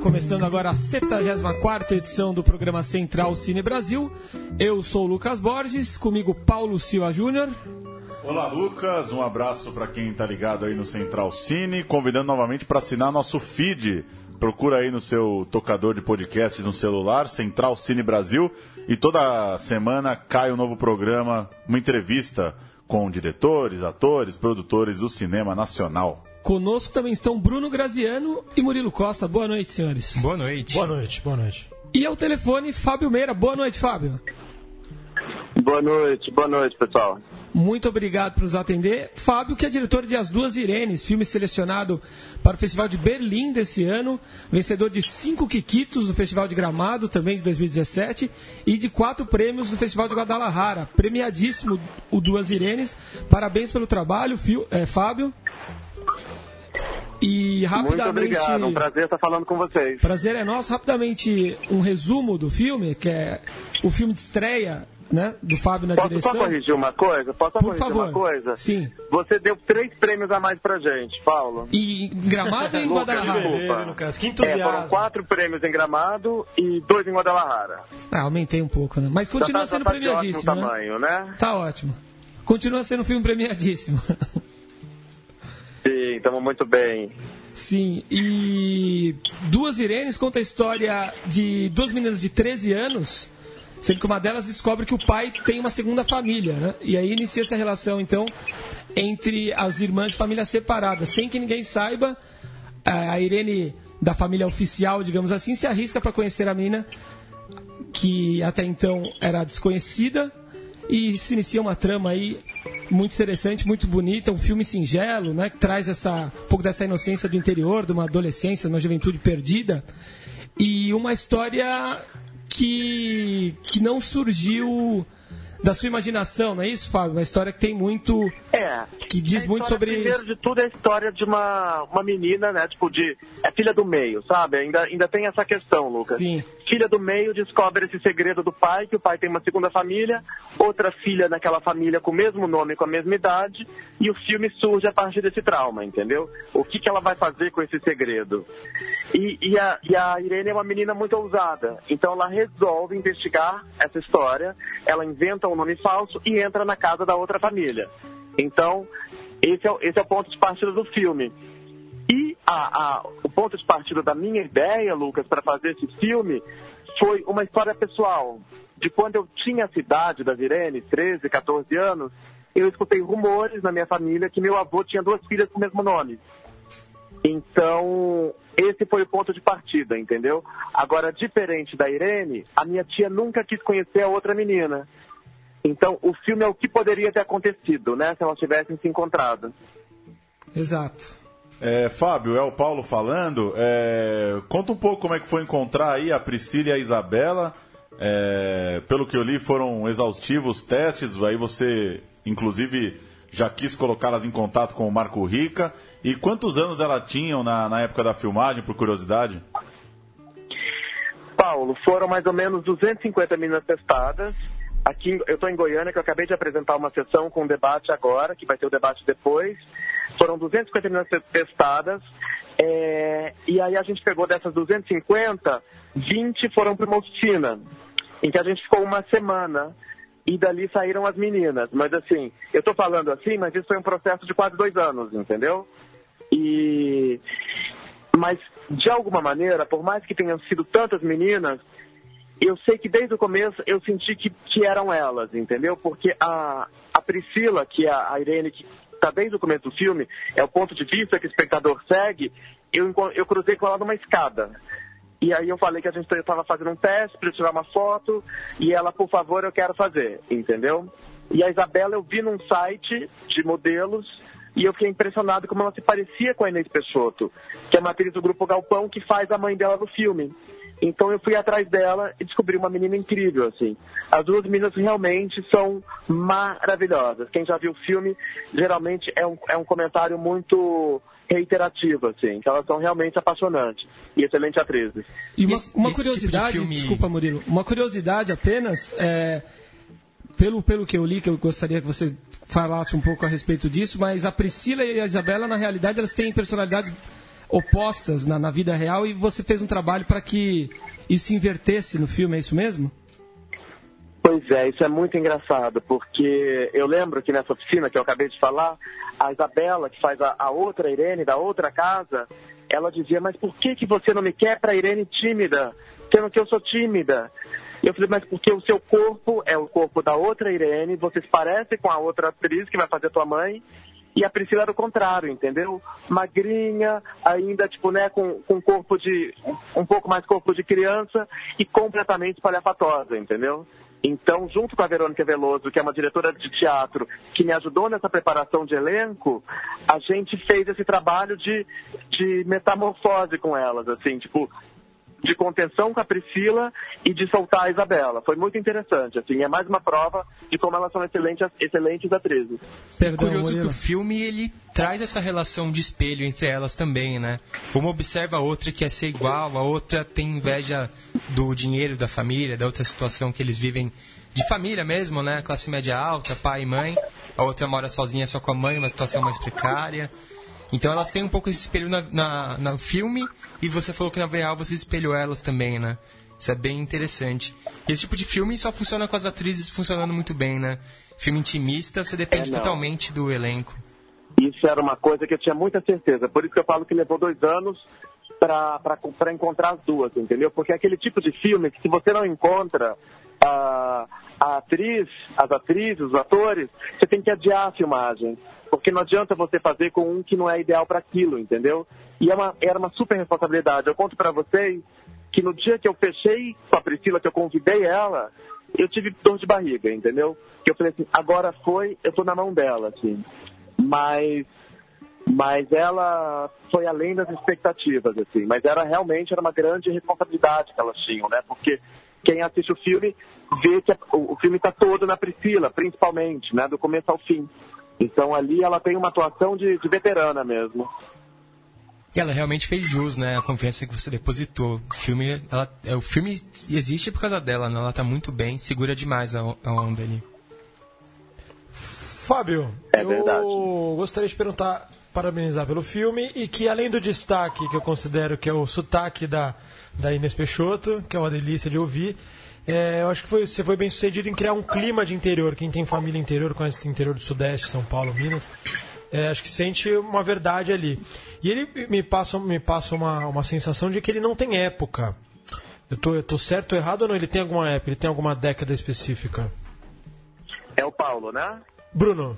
Começando agora a 74 edição do programa Central Cine Brasil. Eu sou o Lucas Borges, comigo Paulo Silva Júnior. Olá, Lucas. Um abraço para quem está ligado aí no Central Cine, convidando novamente para assinar nosso feed. Procura aí no seu tocador de podcasts no celular, Central Cine Brasil, e toda semana cai um novo programa, uma entrevista com diretores, atores, produtores do cinema nacional. Conosco também estão Bruno Graziano e Murilo Costa. Boa noite, senhores. Boa noite. Boa noite, boa noite. E ao telefone, Fábio Meira. Boa noite, Fábio. Boa noite, boa noite, pessoal. Muito obrigado por nos atender. Fábio, que é diretor de As Duas Irenes, filme selecionado para o Festival de Berlim desse ano, vencedor de cinco Quiquitos no Festival de Gramado, também de 2017, e de quatro prêmios no Festival de Guadalajara. Premiadíssimo o Duas Irenes. Parabéns pelo trabalho, Fio, é, Fábio. E rapidamente. Muito obrigado, um prazer estar falando com vocês. Prazer é nosso. Rapidamente, um resumo do filme, que é o filme de estreia né, do Fábio na Posso direção. só corrigir uma coisa? Posso só Por corrigir favor. uma coisa? Sim. Você deu três prêmios a mais pra gente, Paulo. E em Gramado e em Guadalajara? desculpa. Beleza, Lucas. Que É, foram entusiasmo. quatro prêmios em Gramado e dois em Guadalajara. Ah, aumentei um pouco, né? Mas continua tá- sendo tá ótimo premiadíssimo, né? tamanho, né? Tá ótimo. Continua sendo um filme premiadíssimo. Estamos muito bem. Sim, e Duas Irenes conta a história de duas meninas de 13 anos, sendo que uma delas descobre que o pai tem uma segunda família, né? E aí inicia essa relação, então, entre as irmãs de família separadas, sem que ninguém saiba. A Irene, da família oficial, digamos assim, se arrisca para conhecer a menina que até então era desconhecida e se inicia uma trama aí muito interessante, muito bonita, um filme singelo, né, que traz essa um pouco dessa inocência do interior, de uma adolescência, de uma juventude perdida e uma história que que não surgiu da sua imaginação, não é isso, Fábio? Uma história que tem muito É. que diz muito sobre Primeiro de tudo é a história de uma, uma menina, né? Tipo, de. É filha do meio, sabe? Ainda, ainda tem essa questão, Lucas. Sim. Filha do meio descobre esse segredo do pai, que o pai tem uma segunda família, outra filha naquela família com o mesmo nome, com a mesma idade, e o filme surge a partir desse trauma, entendeu? O que, que ela vai fazer com esse segredo? E, e, a, e a Irene é uma menina muito ousada, então ela resolve investigar essa história, ela inventa um nome falso e entra na casa da outra família. Então, esse é, esse é o ponto de partida do filme. E a- a- o ponto de partida da minha ideia, Lucas, para fazer esse filme foi uma história pessoal. De quando eu tinha a cidade da Irene, 13, 14 anos, eu escutei rumores na minha família que meu avô tinha duas filhas com o mesmo nome. Então, esse foi o ponto de partida, entendeu? Agora, diferente da Irene, a minha tia nunca quis conhecer a outra menina. Então, o filme é o que poderia ter acontecido, né? Se elas tivessem se encontrado. Exato. É, Fábio, é o Paulo falando. É, conta um pouco como é que foi encontrar aí a Priscila e a Isabela. É, pelo que eu li, foram exaustivos testes. Aí você, inclusive, já quis colocá-las em contato com o Marco Rica. E quantos anos elas tinham na, na época da filmagem, por curiosidade? Paulo, foram mais ou menos 250 meninas testadas. Aqui, eu estou em Goiânia, que eu acabei de apresentar uma sessão com debate agora, que vai ter o debate depois. Foram 250 meninas te- testadas. é, e aí a gente pegou dessas 250, 20 foram para uma oficina, em que a gente ficou uma semana. E dali saíram as meninas. Mas assim, eu estou falando assim, mas isso foi um processo de quase dois anos, entendeu? E mas de alguma maneira, por mais que tenham sido tantas meninas, eu sei que desde o começo eu senti que, que eram elas, entendeu? Porque a, a Priscila, que é a Irene, que está desde o começo do filme, é o ponto de vista que o espectador segue, eu, eu cruzei com ela numa escada. E aí eu falei que a gente estava fazendo um teste para tirar uma foto, e ela, por favor, eu quero fazer, entendeu? E a Isabela eu vi num site de modelos, e eu fiquei impressionado como ela se parecia com a Inês Peixoto, que é uma atriz do Grupo Galpão que faz a mãe dela no filme. Então eu fui atrás dela e descobri uma menina incrível, assim. As duas meninas realmente são maravilhosas. Quem já viu o filme, geralmente é um, é um comentário muito reiterativo, assim, que elas são realmente apaixonantes e excelentes atrizes. E uma, uma tipo curiosidade, tipo filme... desculpa Murilo, uma curiosidade apenas, é, pelo, pelo que eu li, que eu gostaria que você falasse um pouco a respeito disso, mas a Priscila e a Isabela, na realidade, elas têm personalidades opostas na, na vida real e você fez um trabalho para que isso se invertesse no filme, é isso mesmo? Pois é, isso é muito engraçado, porque eu lembro que nessa oficina que eu acabei de falar, a Isabela, que faz a, a outra Irene da outra casa, ela dizia, mas por que, que você não me quer para Irene tímida, sendo que eu sou tímida? E eu falei, mas porque o seu corpo é o corpo da outra Irene, você se parece com a outra atriz que vai fazer tua mãe, e a Priscila era o contrário, entendeu? Magrinha, ainda, tipo, né, com, com corpo de. um pouco mais corpo de criança e completamente espalhafatosa, entendeu? Então, junto com a Verônica Veloso, que é uma diretora de teatro, que me ajudou nessa preparação de elenco, a gente fez esse trabalho de, de metamorfose com elas, assim, tipo, de contenção com a Priscila e de soltar a Isabela. Foi muito interessante, assim, é mais uma prova de como elas são excelentes, excelentes atrizes. É curioso que o filme ele traz essa relação de espelho entre elas também, né? Uma observa a outra que quer ser igual, a outra tem inveja do dinheiro da família, da outra situação que eles vivem de família mesmo, né? Classe média alta, pai e mãe. A outra mora sozinha só com a mãe, uma situação mais precária. Então elas têm um pouco esse espelho na, na, no filme e você falou que na real você espelhou elas também, né? Isso é bem interessante. E esse tipo de filme só funciona com as atrizes funcionando muito bem, né? Filme intimista, você depende é, totalmente do elenco. Isso era uma coisa que eu tinha muita certeza. Por isso que eu falo que levou dois anos para encontrar as duas, entendeu? Porque é aquele tipo de filme que se você não encontra a, a atriz, as atrizes, os atores, você tem que adiar a filmagem. Porque não adianta você fazer com um que não é ideal para aquilo, entendeu? E é uma, era uma super responsabilidade. Eu conto para vocês que no dia que eu fechei com a Priscila, que eu convidei ela, eu tive dor de barriga, entendeu? Que eu falei assim, agora foi, eu tô na mão dela, assim. Mas, mas ela foi além das expectativas, assim. Mas era realmente era uma grande responsabilidade que elas tinham, né? Porque quem assiste o filme vê que o, filme está todo na Priscila, principalmente, né? Do começo ao fim. Então ali ela tem uma atuação de, de veterana mesmo. E ela realmente fez jus, né? A confiança que você depositou. O filme, ela, é, o filme existe por causa dela, né? Ela tá muito bem, segura demais a, a onda ali. Fábio, é eu gostaria de perguntar, parabenizar pelo filme e que além do destaque que eu considero que é o sotaque da, da Inês Peixoto, que é uma delícia de ouvir, é, eu acho que foi, você foi bem sucedido em criar um clima de interior. Quem tem família interior, conhece o interior do Sudeste, São Paulo, Minas, é, acho que sente uma verdade ali. E ele me passa, me passa uma, uma sensação de que ele não tem época. Eu tô, eu tô certo ou errado ou não? Ele tem alguma época, ele tem alguma década específica? É o Paulo, né? Bruno.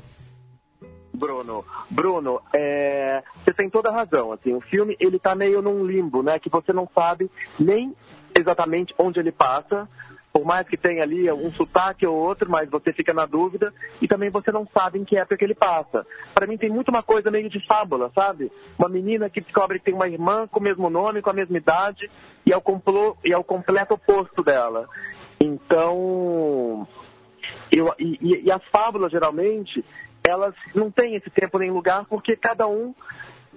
Bruno, Bruno, é, você tem toda a razão. Assim, o filme ele tá meio num limbo, né? Que você não sabe nem exatamente onde ele passa, por mais que tenha ali um sotaque ou outro, mas você fica na dúvida e também você não sabe em que época que ele passa. Para mim tem muito uma coisa meio de fábula, sabe? Uma menina que descobre que tem uma irmã com o mesmo nome, com a mesma idade e é o, complô, e é o completo oposto dela. Então, eu, e, e as fábulas geralmente, elas não têm esse tempo nem lugar porque cada um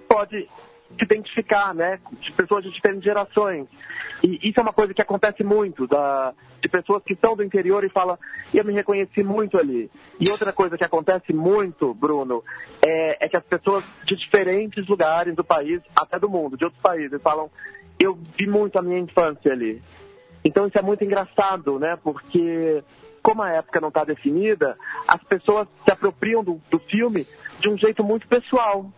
pode se identificar, né? De pessoas de diferentes gerações. E isso é uma coisa que acontece muito, da, de pessoas que são do interior e falam, eu me reconheci muito ali. E outra coisa que acontece muito, Bruno, é, é que as pessoas de diferentes lugares do país, até do mundo, de outros países, falam, eu vi muito a minha infância ali. Então isso é muito engraçado, né? Porque como a época não está definida, as pessoas se apropriam do, do filme de um jeito muito pessoal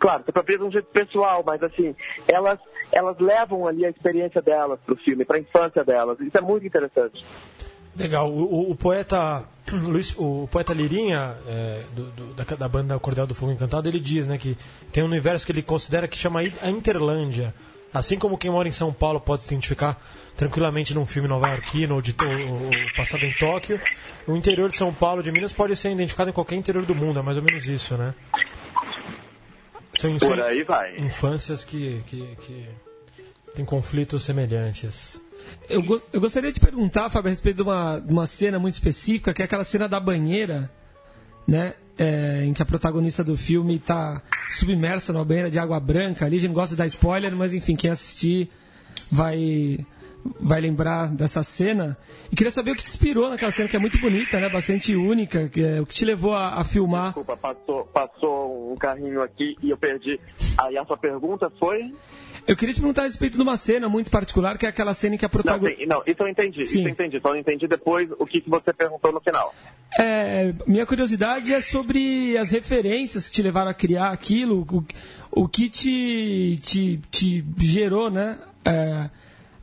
claro, se apropria de um jeito pessoal, mas assim, elas, elas levam ali a experiência delas para o filme, para a infância delas. Isso é muito interessante. Legal. O, o, o poeta Luiz, o poeta Lirinha, é, do, do, da, da, banda Cordel do Fogo Encantado, ele diz né, que tem um universo que ele considera que chama a Interlândia. Assim como quem mora em São Paulo pode se identificar tranquilamente num filme nova-iorquino ou, de, ou, ou passado em Tóquio, o interior de São Paulo, de Minas, pode ser identificado em qualquer interior do mundo. É mais ou menos isso, né? São Por aí vai. Infâncias que, que, que tem conflitos semelhantes. Eu, go eu gostaria de perguntar, Fábio, a respeito de uma, de uma cena muito específica, que é aquela cena da banheira, né? É, em que a protagonista do filme está submersa numa banheira de água branca ali. A gente não gosta de dar spoiler, mas enfim, quem assistir vai vai lembrar dessa cena. E queria saber o que te inspirou naquela cena, que é muito bonita, né? Bastante única. Que é, o que te levou a, a, filmar. Desculpa, passou, passou um carrinho aqui e eu perdi. Aí a sua pergunta foi? Eu queria te perguntar a respeito de uma cena muito particular, que é aquela cena em que a protagonista. Não, não, isso eu entendi, Sim. isso eu entendi. Só não entendi depois o que, que você perguntou no final. É, minha curiosidade é sobre as referências que te levaram a criar aquilo, o, o que te, te, te gerou, né? É,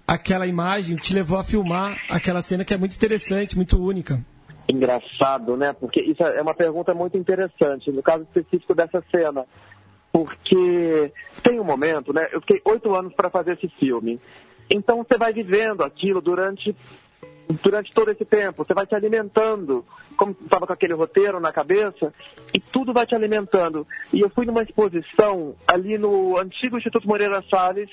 aquela imagem, te levou a filmar aquela cena que é muito interessante, muito única. Engraçado, né? Porque isso é uma pergunta muito interessante, no caso específico dessa cena. Porque tem um momento, né? Eu fiquei oito anos para fazer esse filme. Então você vai vivendo aquilo durante durante todo esse tempo. Você vai se alimentando, como estava com aquele roteiro na cabeça, e tudo vai te alimentando. E eu fui numa exposição ali no antigo Instituto Moreira Salles,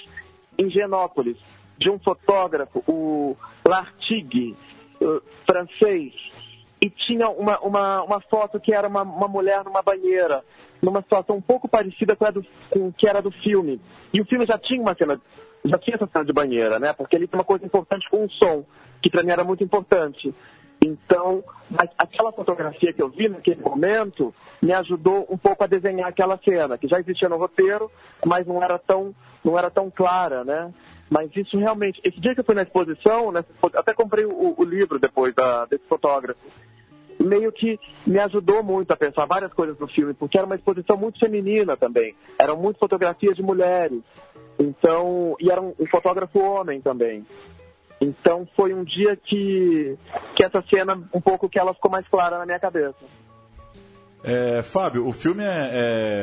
em Genópolis, de um fotógrafo, o Lartigue, francês, e tinha uma, uma, uma foto que era uma, uma mulher numa banheira numa situação um pouco parecida com a do, com que era do filme. E o filme já tinha uma cena, já tinha essa cena de banheira, né? Porque ele tem uma coisa importante com o som, que para mim era muito importante. Então, aquela fotografia que eu vi naquele momento me ajudou um pouco a desenhar aquela cena, que já existia no roteiro, mas não era tão, não era tão clara, né? Mas isso realmente, esse dia que eu fui na exposição, né, até comprei o, o livro depois da, desse fotógrafo, meio que me ajudou muito a pensar várias coisas no filme, porque era uma exposição muito feminina também. Eram muitas fotografias de mulheres. Então, e era um, um fotógrafo homem também. Então foi um dia que, que essa cena, um pouco que ela ficou mais clara na minha cabeça. É, Fábio, o filme é,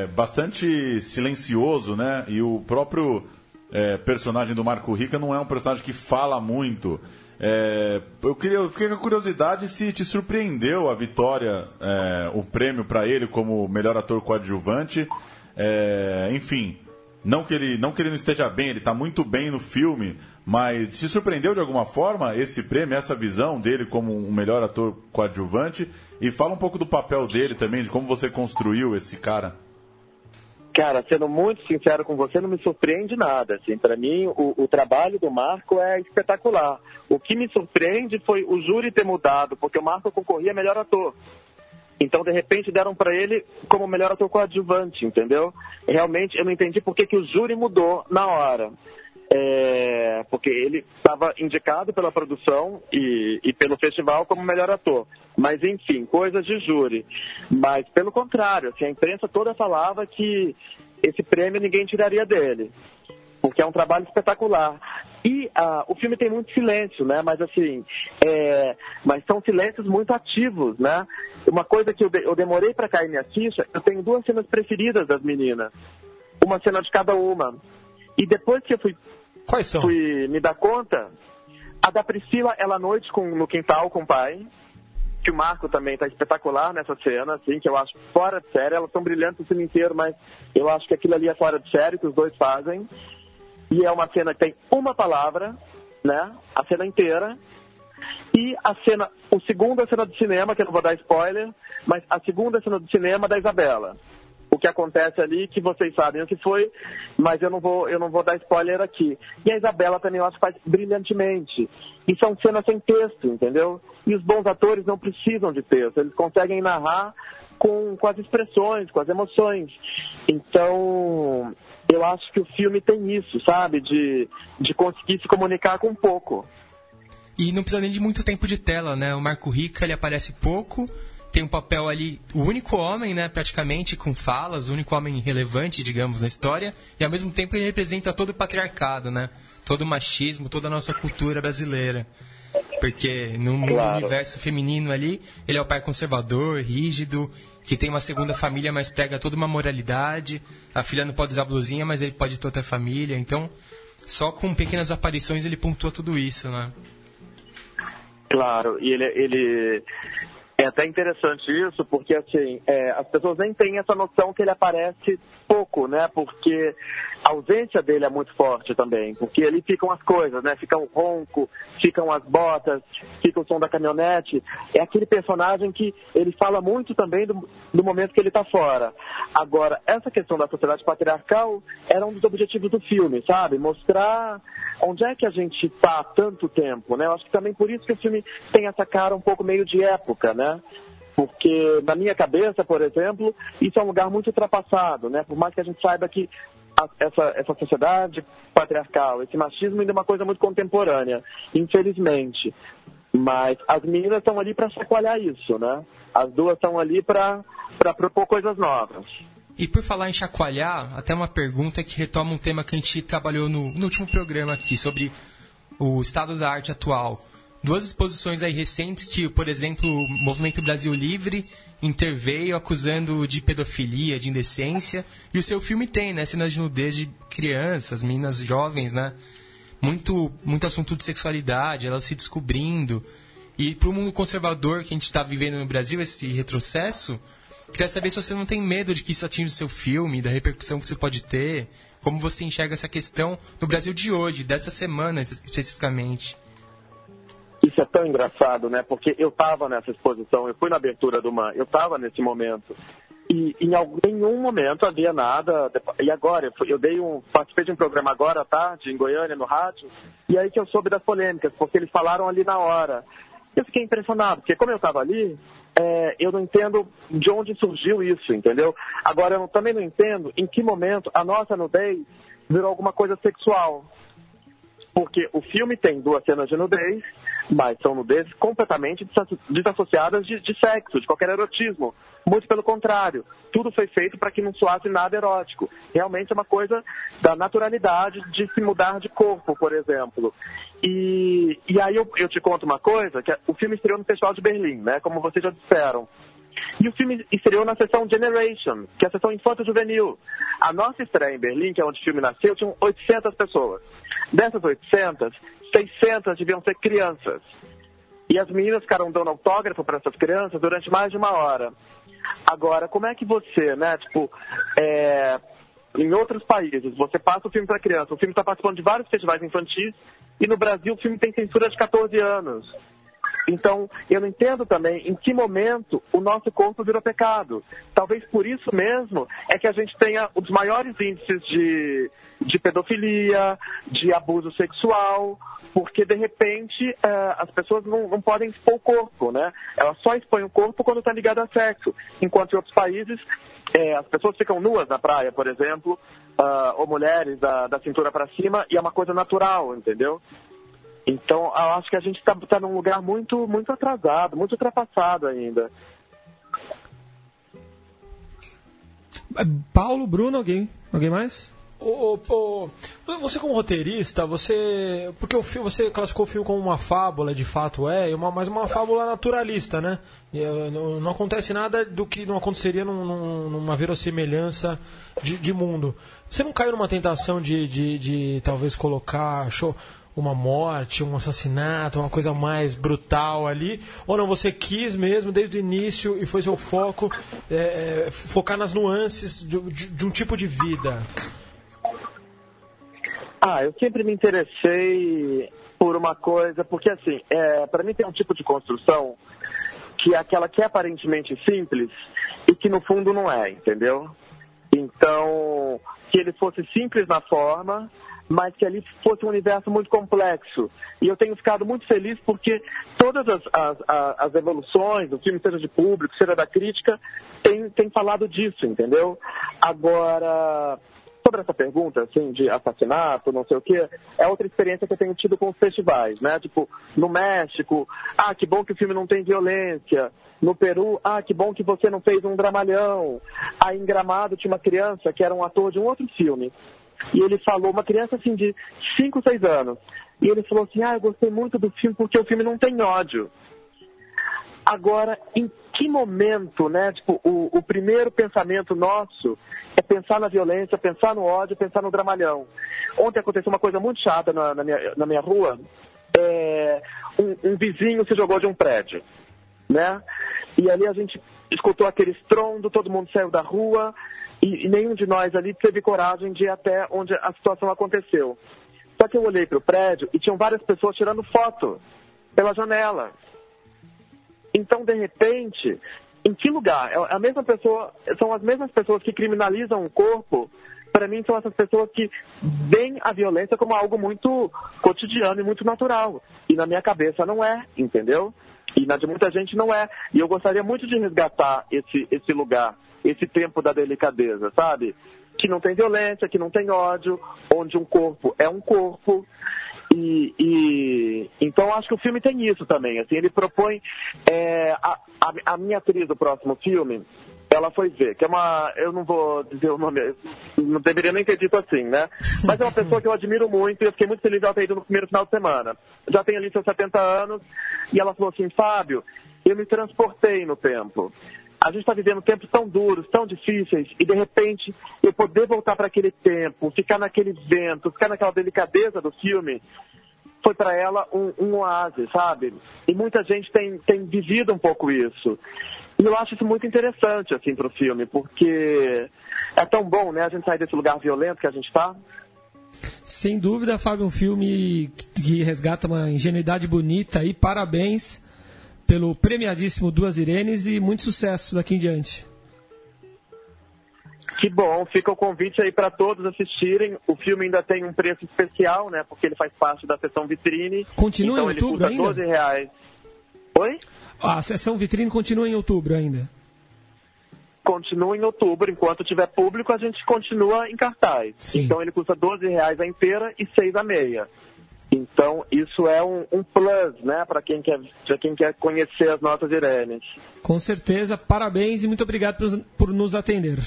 é, bastante silencioso, né? E o próprio é, personagem do Marco Rica não é um personagem que fala muito. É, eu, queria, eu fiquei com curiosidade se te surpreendeu a vitória, é, o prêmio para ele como melhor ator coadjuvante. É, enfim, não que, ele, não que ele não esteja bem, ele está muito bem no filme, mas te surpreendeu de alguma forma esse prêmio, essa visão dele como um melhor ator coadjuvante? E fala um pouco do papel dele também, de como você construiu esse cara. Cara, sendo muito sincero com você, não me surpreende nada. Assim, para mim, o, o, trabalho do Marco é espetacular. O que me surpreende foi o júri ter mudado, porque o Marco concorria melhor ator. Então, de repente, deram para ele como melhor ator coadjuvante, entendeu? Realmente, eu não entendi por que, que o júri mudou na hora é, porque ele estava indicado pela produção e, e, pelo festival como melhor ator. Mas, enfim, coisas de júri. Mas, pelo contrário, assim, a imprensa toda falava que esse prêmio ninguém tiraria dele, porque é um trabalho espetacular. E ah, o filme tem muito silêncio, né? Mas assim, é, mas são silêncios muito ativos, né? Uma coisa que eu, de, eu demorei para cair minha ficha, eu tenho duas cenas preferidas das meninas, uma cena de cada uma. E depois que eu fui Quais são? Fui me dar conta. A da Priscila, ela à noite com, no quintal com o pai. Que o Marco também está espetacular nessa cena, assim, que eu acho fora de série. Elas são brilhantes o filme inteiro, mas eu acho que aquilo ali é fora de série, que os dois fazem. E é uma cena que tem uma palavra, né? A cena inteira. E a cena, o segundo é a cena do cinema, que eu não vou dar spoiler, mas a segunda cena do cinema da Isabela que acontece ali, que vocês sabem o que foi, mas eu não vou, eu não vou dar spoiler aqui. E a Isabela também eu acho faz brilhantemente. E são cenas sem texto, entendeu? E os bons atores não precisam de texto, eles conseguem narrar com, com as expressões, com as emoções. Então, eu acho que o filme tem isso, sabe? De, de conseguir se comunicar com pouco. E não precisa nem de muito tempo de tela, né? O Marco Rica, ele aparece pouco, tem um papel ali, o único homem, né, praticamente, com falas, o único homem relevante, digamos, na história, e ao mesmo tempo ele representa todo o patriarcado, né? Todo o machismo, toda a nossa cultura brasileira. Porque no, claro. universo feminino ali, ele é o pai conservador, rígido, que tem uma segunda família, mas prega toda uma moralidade. A filha não pode usar blusinha, mas ele pode ter outra família. Então, só com pequenas aparições ele pontua tudo isso, né? Claro, e ele, ele É até interessante isso, porque assim, é, as pessoas nem têm essa noção que ele aparece pouco, né? Porque a ausência dele é muito forte também, porque ali ficam as coisas, né? Fica o ronco, ficam as botas, fica o som da caminhonete. É aquele personagem que ele fala muito também do, do momento que ele está fora. Agora, essa questão da sociedade patriarcal era um dos objetivos do filme, sabe? Mostrar onde é que a gente está há tanto tempo, né? Eu acho que também por isso que o filme tem essa cara um pouco meio de época, né? Porque na minha cabeça, por exemplo, isso é um lugar muito ultrapassado, né? Por mais que a gente saiba que essa, essa sociedade patriarcal, esse machismo ainda é uma coisa muito contemporânea, infelizmente. Mas as meninas estão ali para chacoalhar isso, né? As duas estão ali para propor coisas novas. E por falar em chacoalhar, até uma pergunta que retoma um tema que a gente trabalhou no, no último programa aqui, sobre o estado da arte atual. Duas exposições aí recentes que, por exemplo, o Movimento Brasil Livre interveio acusando de pedofilia, de indecência, e o seu filme tem, né, cenas de nudez de crianças, meninas jovens, né? Muito, muito assunto de sexualidade, elas se descobrindo. E para o mundo conservador que a gente está vivendo no Brasil, esse retrocesso, Queria saber se você não tem medo de que isso atinja o seu filme, da repercussão que você pode ter. Como você enxerga essa questão no Brasil de hoje, dessa semana especificamente? Isso é tão engraçado, né? Porque eu estava nessa exposição, eu fui na abertura do MAN, eu estava nesse momento. E em algum, nenhum momento havia nada. E agora, eu, eu dei um. participei de um programa agora à tarde, em Goiânia, no rádio, e aí que eu soube das polêmicas, porque eles falaram ali na hora. Eu fiquei impressionado, porque como eu estava ali, é, eu não entendo de onde surgiu isso, entendeu? Agora, eu também não entendo em que momento a nossa nudez virou alguma coisa sexual. Porque o filme tem duas cenas de nudez, mas são nudezes completamente desassociadas de, de sexo, de qualquer erotismo. Muito pelo contrário, tudo foi feito para que não soasse nada erótico. Realmente é uma coisa da naturalidade de se mudar de corpo, por exemplo. E, e aí eu, eu te conto uma coisa, que é, o filme estreou no Festival de Berlim, né? Como vocês já disseram. E o filme estreou na sessão Generation, que é a sessão infanto-juvenil. A nossa estreia em Berlim, que é onde o filme nasceu, tinha 800 pessoas. Dessas 800, 600 deviam ser crianças. E as meninas ficaram dando autógrafo para essas crianças durante mais de uma hora. Agora, como é que você, né, tipo, é, em outros países, você passa o filme para criança, o filme está participando de vários festivais infantis, e no Brasil o filme tem censura de 14 anos. Então, eu não entendo também em que momento o nosso corpo virou pecado. Talvez por isso mesmo é que a gente tenha os maiores índices de, de pedofilia, de abuso sexual, porque de repente uh, as pessoas não, não, podem expor o corpo, né? Elas só expõem o corpo quando está ligado a sexo, enquanto em outros países é, as pessoas ficam nuas na praia, por exemplo, uh, ou mulheres da, da cintura para cima, e é uma coisa natural, entendeu? Então, eu acho que a gente está tá num lugar muito, muito atrasado, muito ultrapassado ainda. Paulo, Bruno, alguém? Alguém mais? O, o, você como roteirista, você. Porque o filme, você classificou o filme como uma fábula, de fato é, uma, mas uma fábula naturalista, né? Eh, não, não, acontece nada do que não aconteceria num, numa verossimilhança de, de, mundo. Você não caiu numa tentação de, de, de talvez colocar show, uma morte, um assassinato, uma coisa mais brutal ali? Ou não, você quis mesmo desde o início e foi seu foco é, focar nas nuances de, de, de um tipo de vida? Ah, eu sempre me interessei por uma coisa, porque assim, é, para mim tem um tipo de construção que é aquela que é aparentemente simples e que no fundo não é, entendeu? Então, que ele fosse simples na forma, mas que ali fosse um universo muito complexo. E eu tenho ficado muito feliz porque todas as, as, as evoluções, o filme, seja de público, seja da crítica, tem, tem falado disso, entendeu? Agora, sobre essa pergunta, assim, de assassinato, não sei o quê, é outra experiência que eu tenho tido com os festivais, né? Tipo, no México, ah, que bom que o filme não tem violência. No Peru, ah, que bom que você não fez um dramalhão. Aí em Gramado tinha uma criança que era um ator de um outro filme. E ele falou, uma criança assim de 5, 6 anos. E ele falou assim, ah, eu gostei muito do filme porque o filme não tem ódio. Agora, em que momento, né? Tipo, o, o, primeiro pensamento nosso é pensar na violência, pensar no ódio, pensar no dramalhão. Ontem aconteceu uma coisa muito chata na, na, minha, na minha, rua. É, um, um, vizinho se jogou de um prédio. né? E ali a gente escutou aquele estrondo, todo mundo saiu da rua e, e nenhum de nós ali teve coragem de ir até onde a situação aconteceu. Só que eu olhei para o prédio e tinham várias pessoas tirando foto pela janela. Então, de repente, em que lugar? É a mesma pessoa, são as mesmas pessoas que criminalizam o corpo. Para mim, são essas pessoas que veem a violência como algo muito cotidiano e muito natural. E na minha cabeça não é, entendeu? E na de muita gente não é. E eu gostaria muito de resgatar esse, esse lugar, esse tempo da delicadeza, sabe? Que não tem violência, que não tem ódio, onde um corpo é um corpo, e, e, então acho que o filme tem isso também. Assim, ele propõe é, a, a, a, minha atriz do próximo filme. Ela foi ver, que é uma. Eu não vou dizer o nome, não deveria nem ter dito assim, né? Mas é uma pessoa que eu admiro muito e eu fiquei muito feliz de ela ter ido no primeiro final de semana. Já tem ali seus 70 anos e ela falou assim: Fábio, eu me transportei no tempo a gente está vivendo tempos tão duros, tão difíceis, e de repente eu poder voltar para aquele tempo, ficar naquele vento, ficar naquela delicadeza do filme, foi para ela um, um oásis, sabe? E muita gente tem, tem vivido um pouco isso. E eu acho isso muito interessante, assim, para o filme, porque é tão bom, né, a gente sair desse lugar violento que a gente está. Sem dúvida, Fábio, um filme que resgata uma ingenuidade bonita e parabéns pelo premiadíssimo Duas Irenes e muito sucesso daqui em diante. Que bom, fica o convite aí para todos assistirem. O filme ainda tem um preço especial, né? Porque ele faz parte da sessão vitrine. Continua então em outubro ele custa ainda? 12 reais. Oi? A sessão vitrine continua em outubro ainda. Continua em outubro, enquanto tiver público, a gente continua em cartaz. Sim. Então ele custa 12 reais a inteira e 6 a meia. Então, isso é um, um plus, né, para quem quer, quem quer conhecer as nossas Irenes. Com certeza, parabéns e muito obrigado por, por nos atender.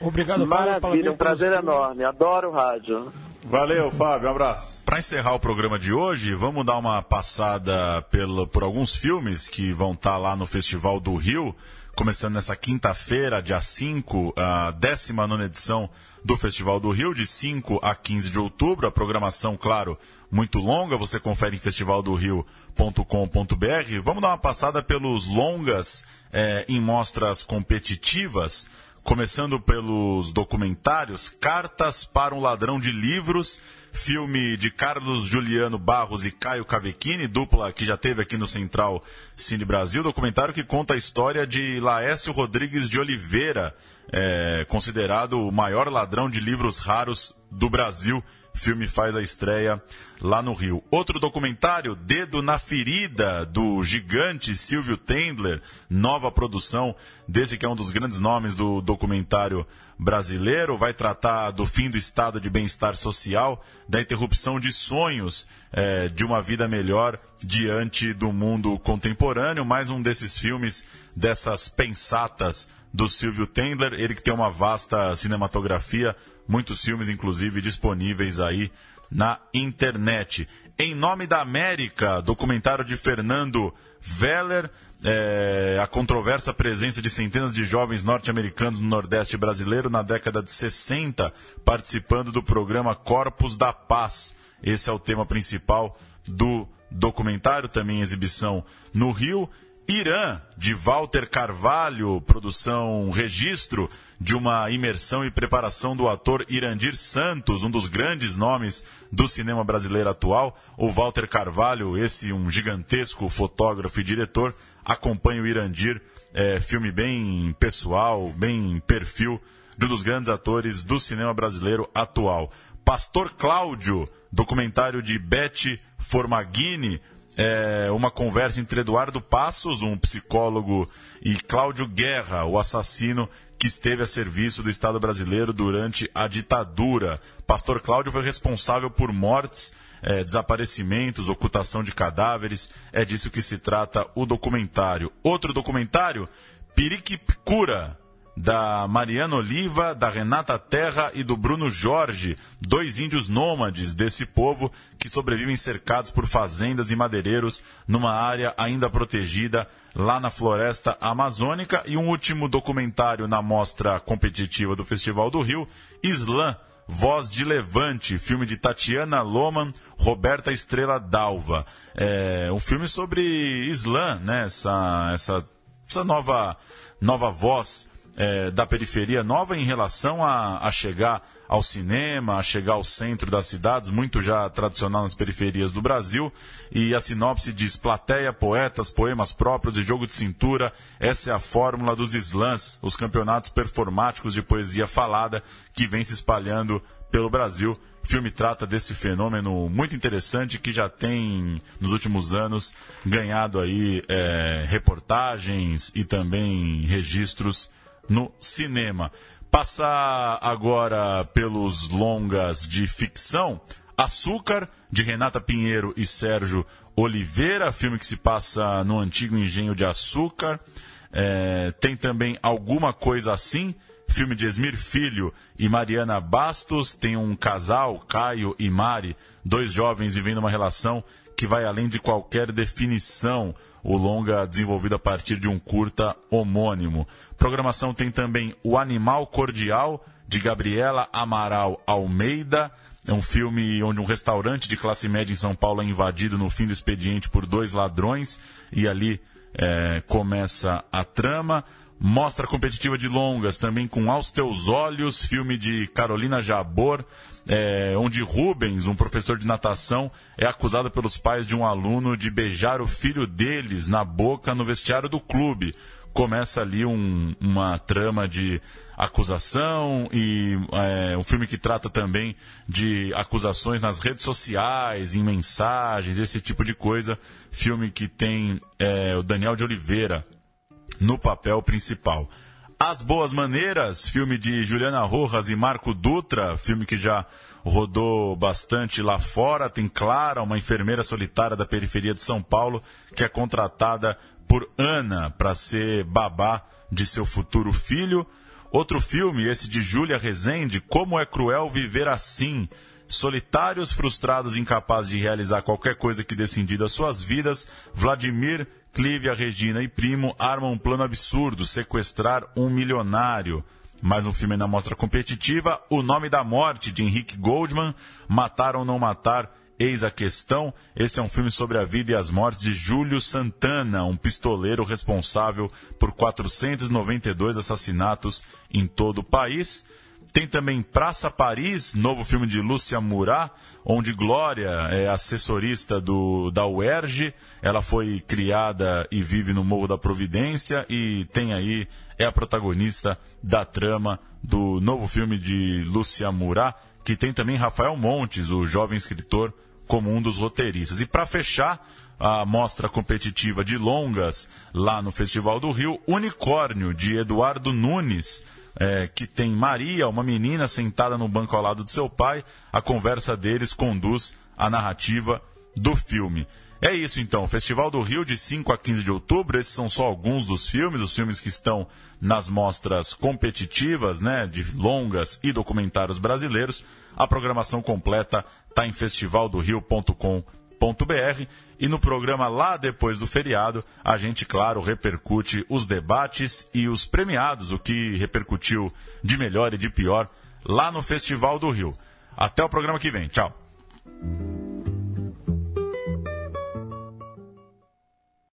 Obrigado, Maravilha, Fábio. um prazer enorme. Adoro o rádio. Valeu, Fábio, um abraço. Para encerrar o programa de hoje, vamos dar uma passada pelo, por alguns filmes que vão estar lá no Festival do Rio, começando nessa quinta-feira, dia 5, a 19 edição do Festival do Rio, de 5 a 15 de outubro. A programação, claro, muito longa, você confere em festivaldorio.com.br. Vamos dar uma passada pelos longas eh, em mostras competitivas, começando pelos documentários Cartas para um Ladrão de Livros, filme de Carlos Juliano Barros e Caio Cavecchini, dupla que já teve aqui no Central Cine Brasil, documentário que conta a história de Laércio Rodrigues de Oliveira, é, considerado o maior ladrão de livros raros do Brasil. O filme faz a estreia lá no Rio. Outro documentário, Dedo na Ferida, do gigante Silvio Tendler, nova produção desse que é um dos grandes nomes do documentário brasileiro. Vai tratar do fim do estado de bem-estar social, da interrupção de sonhos é, de uma vida melhor diante do mundo contemporâneo. Mais um desses filmes, dessas pensatas do Silvio Tendler, ele que tem uma vasta cinematografia, muitos filmes, inclusive, disponíveis aí na internet. Em Nome da América, documentário de Fernando Veller, é, a controversa presença de centenas de jovens norte-americanos no Nordeste brasileiro na década de 60, participando do programa Corpos da Paz. Esse é o tema principal do documentário, também em exibição no Rio. Irã, de Walter Carvalho, produção registro de uma imersão e preparação do ator Irandir Santos, um dos grandes nomes do cinema brasileiro atual. O Walter Carvalho, esse um gigantesco fotógrafo e diretor, acompanha o Irandir, é, filme bem pessoal, bem perfil de um dos grandes atores do cinema brasileiro atual. Pastor Cláudio, documentário de Beth Formaghini, é, uma conversa entre Eduardo Passos, um psicólogo, e Cláudio Guerra, o assassino que esteve a serviço do Estado brasileiro durante a ditadura. Pastor Cláudio foi responsável por mortes, é, desaparecimentos, ocultação de cadáveres. É disso que se trata o documentário. Outro documentário, Piriquipcura, da Mariana Oliva, da Renata Terra e do Bruno Jorge, dois índios nômades desse povo que sobrevivem cercados por fazendas e madeireiros numa área ainda protegida lá na floresta amazônica. E um último documentário na mostra competitiva do Festival do Rio, Islã, Voz de Levante, filme de Tatiana Loman, Roberta Estrela Dalva. É um filme sobre Islã, né? Essa, essa, essa nova, nova voz é, da periferia, nova em relação a, a chegar ao cinema, a chegar ao centro das cidades, muito já tradicional nas periferias do Brasil. E a sinopse diz: plateia, poetas, poemas próprios e jogo de cintura. Essa é a fórmula dos slams, os campeonatos performáticos de poesia falada que vem se espalhando pelo Brasil. O filme trata desse fenômeno muito interessante que já tem, nos últimos anos, ganhado aí é, reportagens e também registros no cinema. Passar agora pelos longas de ficção. Açúcar, de Renata Pinheiro e Sérgio Oliveira, filme que se passa no antigo engenho de açúcar. É, tem também Alguma Coisa Assim, filme de Esmir Filho e Mariana Bastos. Tem um casal, Caio e Mari, dois jovens vivendo uma relação que vai além de qualquer definição o longa desenvolvido a partir de um curta homônimo. Programação tem também O Animal Cordial, de Gabriela Amaral Almeida. É um filme onde um restaurante de classe média em São Paulo é invadido no fim do expediente por dois ladrões e ali é, começa a trama. Mostra competitiva de longas, também com Aos Teus Olhos, filme de Carolina Jabor, é, onde Rubens, um professor de natação, é acusado pelos pais de um aluno de beijar o filho deles na boca no vestiário do clube. Começa ali um, uma trama de acusação e é, um filme que trata também de acusações nas redes sociais, em mensagens, esse tipo de coisa. Filme que tem é, o Daniel de Oliveira no papel principal. As Boas Maneiras, filme de Juliana Rojas e Marco Dutra, filme que já rodou bastante lá fora. Tem Clara, uma enfermeira solitária da periferia de São Paulo, que é contratada por Ana para ser babá de seu futuro filho. Outro filme, esse de Júlia Rezende, Como é Cruel Viver Assim. Solitários, frustrados, incapazes de realizar qualquer coisa que dê sentido às suas vidas, Vladimir Clívia, Regina e Primo armam um plano absurdo, sequestrar um milionário. Mais um filme na mostra competitiva, O Nome da Morte, de Henrique Goldman, Matar ou Não Matar, Eis a Questão. Esse é um filme sobre a vida e as mortes de Júlio Santana, um pistoleiro responsável por 492 assassinatos em todo o país. Tem também Praça Paris, novo filme de Lúcia Murat, onde Glória é assessorista do, da UERJ. Ela foi criada e vive no Morro da Providência e tem aí, é a protagonista da trama do novo filme de Lúcia Murat, que tem também Rafael Montes, o jovem escritor, como um dos roteiristas. E para fechar, a mostra competitiva de longas lá no Festival do Rio, Unicórnio, de Eduardo Nunes é, que tem Maria, uma menina sentada no banco ao lado do seu pai. A conversa deles conduz a narrativa do filme. É isso então, Festival do Rio de 5 a 15 de outubro. Esses são só alguns dos filmes, os filmes que estão nas mostras competitivas, né, de longas e documentários brasileiros. A programação completa está em festivaldorio.com.br e no programa lá depois do feriado, a gente, claro, repercute os debates e os premiados, o que repercutiu de melhor e de pior lá no Festival do Rio. Até o programa que vem. Tchau.